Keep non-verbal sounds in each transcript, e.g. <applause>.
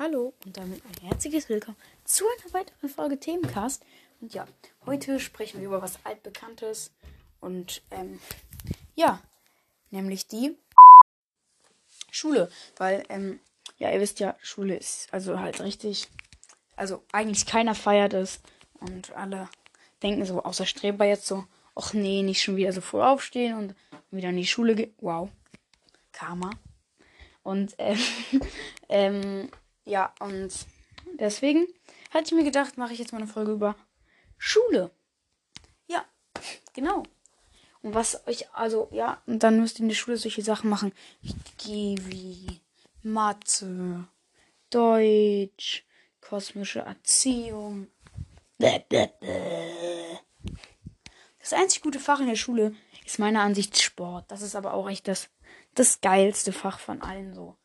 Hallo und damit ein herzliches Willkommen zu einer weiteren Folge Themencast. Und ja, heute sprechen wir über was altbekanntes und ähm, ja, nämlich die Schule, weil ähm, ja, ihr wisst ja, Schule ist also halt richtig, also eigentlich keiner feiert es und alle denken so, außer Streber jetzt so, ach nee, nicht schon wieder so früh aufstehen und wieder in die Schule gehen. Wow, Karma. Und ähm, <laughs> ähm, ja, und deswegen hatte ich mir gedacht, mache ich jetzt mal eine Folge über Schule. Ja, genau. Und was euch, also, ja, und dann müsst ihr in der Schule solche Sachen machen. wie Mathe, Deutsch, kosmische Erziehung. Das einzig gute Fach in der Schule ist meiner Ansicht Sport. Das ist aber auch echt das, das geilste Fach von allen so.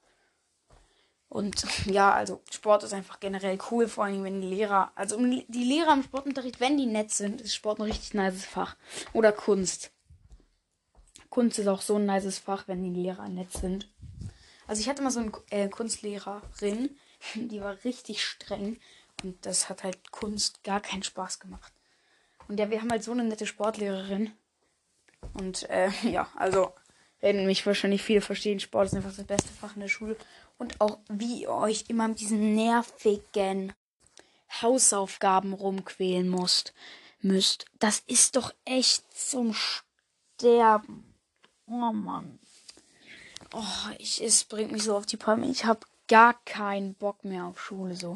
Und ja, also Sport ist einfach generell cool, vor allem wenn die Lehrer, also die Lehrer im Sportunterricht, wenn die nett sind, ist Sport ein richtig nices Fach. Oder Kunst. Kunst ist auch so ein nices Fach, wenn die Lehrer nett sind. Also ich hatte mal so eine äh, Kunstlehrerin, <laughs> die war richtig streng und das hat halt Kunst gar keinen Spaß gemacht. Und ja, wir haben halt so eine nette Sportlehrerin. Und äh, <laughs> ja, also werden mich wahrscheinlich viele verstehen. Sport ist einfach das beste Fach in der Schule. Und auch wie ihr euch immer mit diesen nervigen Hausaufgaben rumquälen musst, müsst. Das ist doch echt zum Sterben. Oh Mann. Oh, ich, es bringt mich so auf die Palme. Ich habe gar keinen Bock mehr auf Schule so.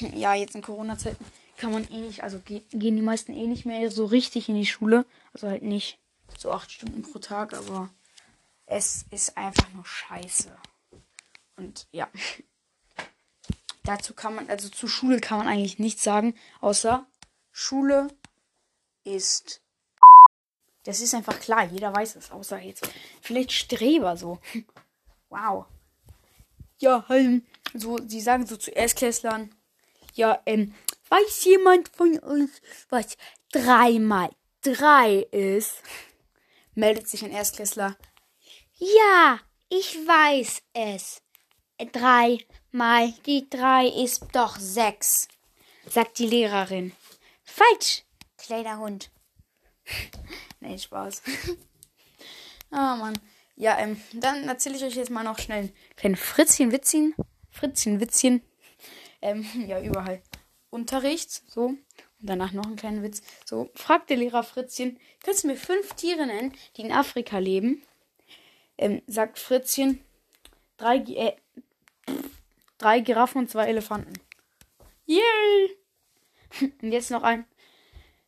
<laughs> Ja, jetzt in Corona-Zeiten kann man eh nicht, also gehen die meisten eh nicht mehr so richtig in die Schule. Also halt nicht so acht Stunden pro Tag, aber es ist einfach nur scheiße. Und ja. <laughs> Dazu kann man, also zu Schule kann man eigentlich nichts sagen, außer Schule ist. <laughs> Das ist einfach klar, jeder weiß es, außer jetzt vielleicht Streber so. <laughs> Wow. Ja, ähm, so, sie sagen so zu Erstklässlern, ja, ähm, weiß jemand von uns, was drei mal drei ist? Meldet sich ein Erstklässler. Ja, ich weiß es. Drei mal die drei ist doch sechs, sagt die Lehrerin. Falsch, kleiner Hund. <laughs> nee, Spaß. <laughs> oh Mann. Ja, ähm, dann erzähle ich euch jetzt mal noch schnell ein kleines Fritzchen-Witzchen. Fritzchen-Witzchen. Ähm, <laughs> ja, überall. Unterricht, so. Und danach noch ein kleiner Witz. So, fragt der Lehrer Fritzchen, kannst du mir fünf Tiere nennen, die in Afrika leben? Ähm, sagt Fritzchen, drei, äh, Drei Giraffen und zwei Elefanten. Yay! <laughs> Und jetzt noch ein.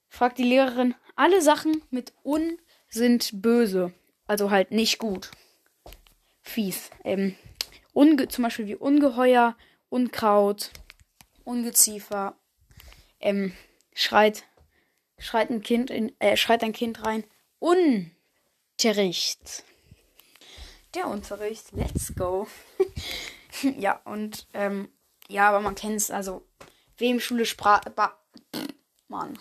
Fragt die Lehrerin, alle Sachen mit un sind böse. Also halt nicht gut. Fies. Ähm, unge zum Beispiel wie Ungeheuer, Unkraut, Ungeziefer. Ähm, schreit, schreit ein Kind in, äh, schreit ein Kind rein. Unterricht. Der Unterricht. Let's go. <laughs> ja, und ähm, ja, aber man kennt es, also wem Schule Sprache. Mann.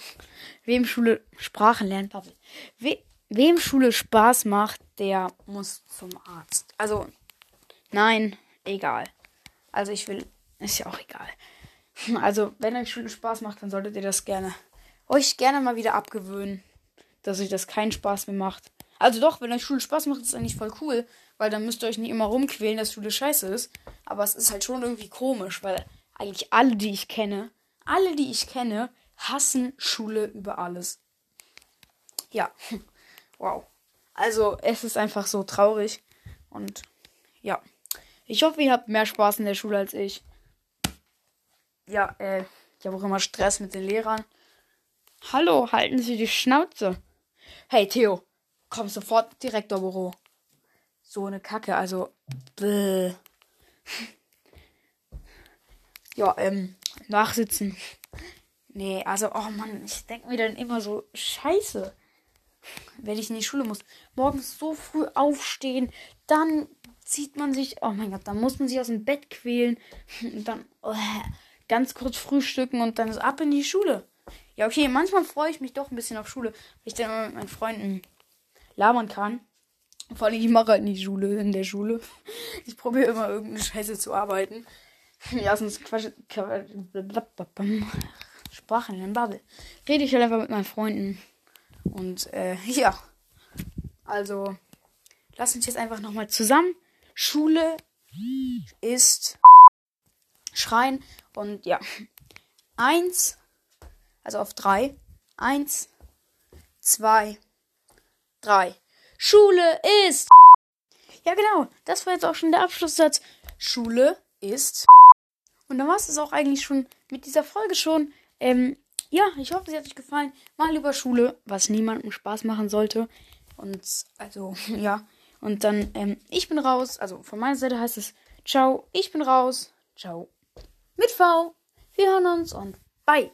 Wem Schule Sprachen lernt, We wem Schule Spaß macht, der muss zum Arzt. Also, nein, egal. Also ich will. Ist ja auch egal. <laughs> Also, wenn euch Schule Spaß macht, dann solltet ihr das gerne euch gerne mal wieder abgewöhnen, dass euch das keinen Spaß mehr macht. Also doch, wenn euch Schule Spaß macht, ist das eigentlich voll cool, weil dann müsst ihr euch nicht immer rumquälen, dass Schule scheiße ist. Aber es ist halt schon irgendwie komisch, weil eigentlich alle, die ich kenne, alle, die ich kenne, hassen Schule über alles. Ja, <laughs> wow. Also es ist einfach so traurig. Und ja, ich hoffe, ihr habt mehr Spaß in der Schule als ich. Ja, äh, ich habe auch immer Stress mit den Lehrern. Hallo, halten Sie die Schnauze. Hey Theo, komm sofort Direktorbüro. So eine Kacke, also. Bäh. <laughs> Ja, ähm, nachsitzen. Nee, also, oh Mann, ich denke mir dann immer so, scheiße. Wenn ich in die Schule muss. Morgens so früh aufstehen, dann zieht man sich, oh mein Gott, dann muss man sich aus dem Bett quälen. <laughs> Und dann oh, ganz kurz frühstücken und dann ist ab in die Schule. Ja, okay, manchmal freue ich mich doch ein bisschen auf Schule, weil ich dann mit meinen Freunden labern kann. Vor allem, ich mache halt nicht Schule in der Schule. Ich probiere immer irgendeine Scheiße zu arbeiten. Ja, sonst Quatsch. Sprachen in Bubble. Rede ich halt einfach mit meinen Freunden. Und äh, ja. Also, lass uns jetzt einfach nochmal zusammen. Schule ist Schreien. Und ja. Eins. Also auf drei. Eins. Zwei. Drei. Schule ist. Ja, genau. Das war jetzt auch schon der Abschlusssatz. Schule ist. Und dann war es auch eigentlich schon mit dieser Folge schon. Ähm, ja, ich hoffe, sie hat euch gefallen. Mal über Schule, was niemandem Spaß machen sollte. Und also, <laughs> ja. Und dann, ähm, ich bin raus. Also von meiner Seite heißt es Ciao, ich bin raus. Ciao. Mit V. Wir hören uns und bye.